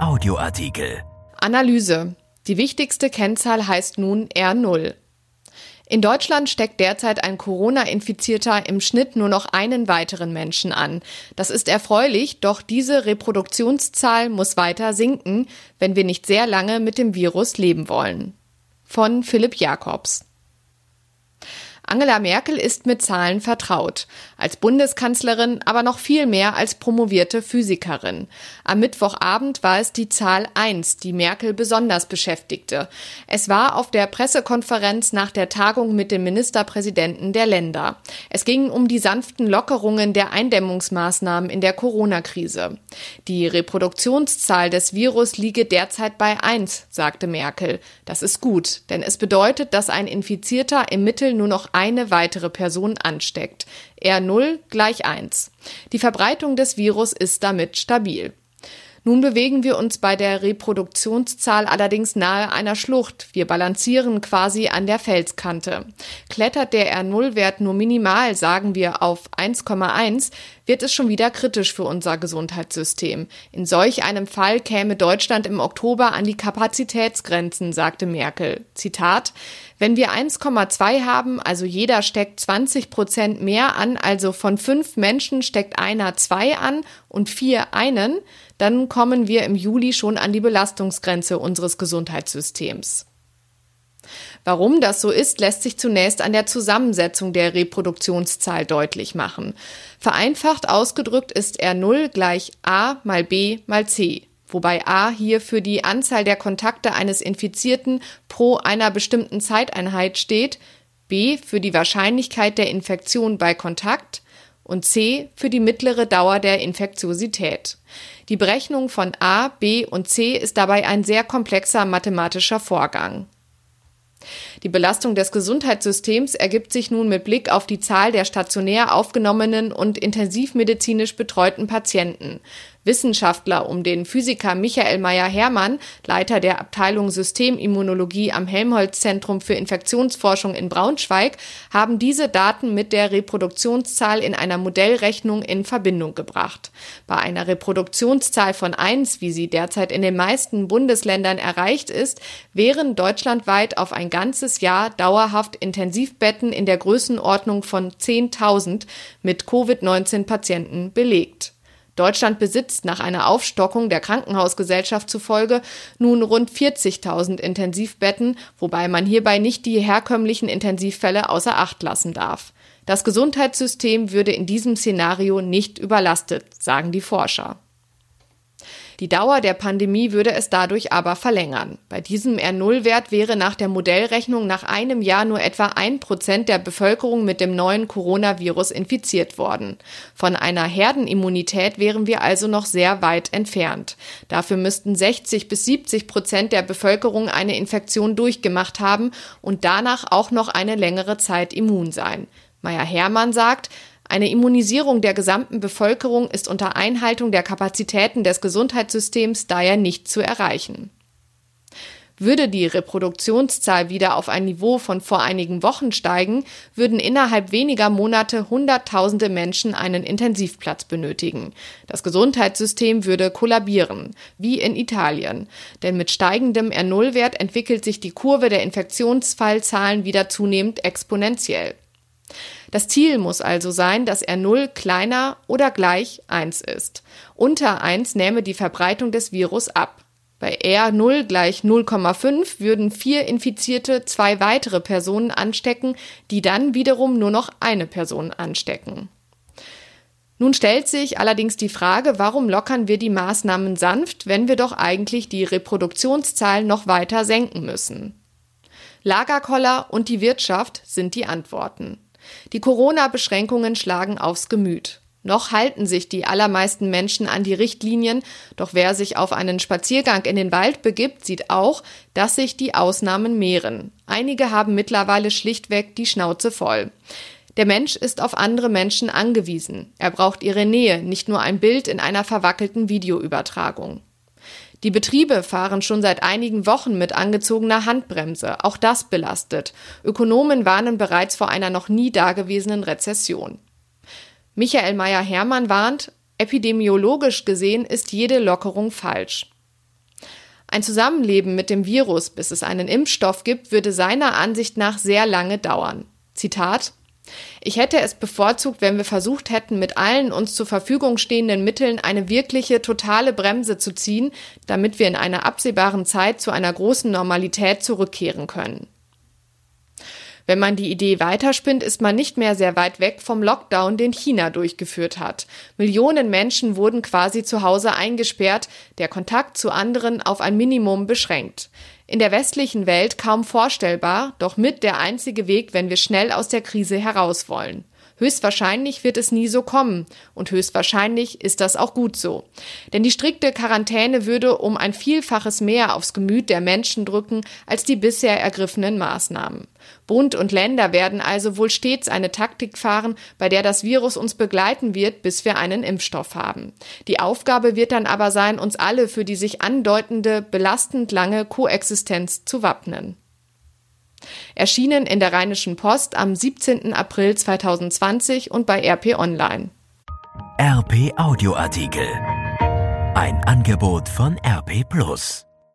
Audioartikel. Analyse. Die wichtigste Kennzahl heißt nun R0. In Deutschland steckt derzeit ein Corona-Infizierter im Schnitt nur noch einen weiteren Menschen an. Das ist erfreulich, doch diese Reproduktionszahl muss weiter sinken, wenn wir nicht sehr lange mit dem Virus leben wollen. Von Philipp Jakobs. Angela Merkel ist mit Zahlen vertraut. Als Bundeskanzlerin, aber noch viel mehr als promovierte Physikerin. Am Mittwochabend war es die Zahl 1, die Merkel besonders beschäftigte. Es war auf der Pressekonferenz nach der Tagung mit den Ministerpräsidenten der Länder. Es ging um die sanften Lockerungen der Eindämmungsmaßnahmen in der Corona-Krise. Die Reproduktionszahl des Virus liege derzeit bei 1, sagte Merkel. Das ist gut, denn es bedeutet, dass ein Infizierter im Mittel nur noch eine weitere Person ansteckt. R0 gleich 1. Die Verbreitung des Virus ist damit stabil. Nun bewegen wir uns bei der Reproduktionszahl allerdings nahe einer Schlucht. Wir balancieren quasi an der Felskante. Klettert der R0-Wert nur minimal, sagen wir auf 1,1, wird es schon wieder kritisch für unser Gesundheitssystem. In solch einem Fall käme Deutschland im Oktober an die Kapazitätsgrenzen, sagte Merkel. Zitat wenn wir 1,2 haben, also jeder steckt 20 Prozent mehr an, also von fünf Menschen steckt einer zwei an und vier einen, dann kommen wir im Juli schon an die Belastungsgrenze unseres Gesundheitssystems. Warum das so ist, lässt sich zunächst an der Zusammensetzung der Reproduktionszahl deutlich machen. Vereinfacht ausgedrückt ist R0 gleich A mal B mal C wobei A hier für die Anzahl der Kontakte eines Infizierten pro einer bestimmten Zeiteinheit steht, B für die Wahrscheinlichkeit der Infektion bei Kontakt und C für die mittlere Dauer der Infektiosität. Die Berechnung von A, B und C ist dabei ein sehr komplexer mathematischer Vorgang. Die Belastung des Gesundheitssystems ergibt sich nun mit Blick auf die Zahl der stationär aufgenommenen und intensivmedizinisch betreuten Patienten. Wissenschaftler um den Physiker Michael Meyer-Hermann, Leiter der Abteilung Systemimmunologie am Helmholtz-Zentrum für Infektionsforschung in Braunschweig, haben diese Daten mit der Reproduktionszahl in einer Modellrechnung in Verbindung gebracht. Bei einer Reproduktionszahl von 1, wie sie derzeit in den meisten Bundesländern erreicht ist, wären deutschlandweit auf ein ganzes Jahr dauerhaft Intensivbetten in der Größenordnung von 10.000 mit Covid-19-Patienten belegt. Deutschland besitzt nach einer Aufstockung der Krankenhausgesellschaft zufolge nun rund 40.000 Intensivbetten, wobei man hierbei nicht die herkömmlichen Intensivfälle außer Acht lassen darf. Das Gesundheitssystem würde in diesem Szenario nicht überlastet, sagen die Forscher. Die Dauer der Pandemie würde es dadurch aber verlängern. Bei diesem R0-Wert wäre nach der Modellrechnung nach einem Jahr nur etwa ein Prozent der Bevölkerung mit dem neuen Coronavirus infiziert worden. Von einer Herdenimmunität wären wir also noch sehr weit entfernt. Dafür müssten 60 bis 70 Prozent der Bevölkerung eine Infektion durchgemacht haben und danach auch noch eine längere Zeit immun sein. Meyer Hermann sagt, eine Immunisierung der gesamten Bevölkerung ist unter Einhaltung der Kapazitäten des Gesundheitssystems daher nicht zu erreichen. Würde die Reproduktionszahl wieder auf ein Niveau von vor einigen Wochen steigen, würden innerhalb weniger Monate Hunderttausende Menschen einen Intensivplatz benötigen. Das Gesundheitssystem würde kollabieren, wie in Italien. Denn mit steigendem R0-Wert entwickelt sich die Kurve der Infektionsfallzahlen wieder zunehmend exponentiell. Das Ziel muss also sein, dass R0 kleiner oder gleich 1 ist. Unter 1 nähme die Verbreitung des Virus ab. Bei R0 gleich 0,5 würden vier Infizierte zwei weitere Personen anstecken, die dann wiederum nur noch eine Person anstecken. Nun stellt sich allerdings die Frage, warum lockern wir die Maßnahmen sanft, wenn wir doch eigentlich die Reproduktionszahl noch weiter senken müssen? Lagerkoller und die Wirtschaft sind die Antworten. Die Corona-Beschränkungen schlagen aufs Gemüt. Noch halten sich die allermeisten Menschen an die Richtlinien, doch wer sich auf einen Spaziergang in den Wald begibt, sieht auch, dass sich die Ausnahmen mehren. Einige haben mittlerweile schlichtweg die Schnauze voll. Der Mensch ist auf andere Menschen angewiesen. Er braucht ihre Nähe, nicht nur ein Bild in einer verwackelten Videoübertragung. Die Betriebe fahren schon seit einigen Wochen mit angezogener Handbremse. Auch das belastet. Ökonomen warnen bereits vor einer noch nie dagewesenen Rezession. Michael Meyer-Hermann warnt, epidemiologisch gesehen ist jede Lockerung falsch. Ein Zusammenleben mit dem Virus, bis es einen Impfstoff gibt, würde seiner Ansicht nach sehr lange dauern. Zitat ich hätte es bevorzugt, wenn wir versucht hätten, mit allen uns zur Verfügung stehenden Mitteln eine wirkliche, totale Bremse zu ziehen, damit wir in einer absehbaren Zeit zu einer großen Normalität zurückkehren können. Wenn man die Idee weiterspinnt, ist man nicht mehr sehr weit weg vom Lockdown, den China durchgeführt hat. Millionen Menschen wurden quasi zu Hause eingesperrt, der Kontakt zu anderen auf ein Minimum beschränkt. In der westlichen Welt kaum vorstellbar, doch mit der einzige Weg, wenn wir schnell aus der Krise heraus wollen. Höchstwahrscheinlich wird es nie so kommen und höchstwahrscheinlich ist das auch gut so. Denn die strikte Quarantäne würde um ein Vielfaches mehr aufs Gemüt der Menschen drücken als die bisher ergriffenen Maßnahmen. Bund und Länder werden also wohl stets eine Taktik fahren, bei der das Virus uns begleiten wird, bis wir einen Impfstoff haben. Die Aufgabe wird dann aber sein, uns alle für die sich andeutende, belastend lange Koexistenz zu wappnen. Erschienen in der Rheinischen Post am 17. April 2020 und bei RP Online. RP Audioartikel. Ein Angebot von RP Plus.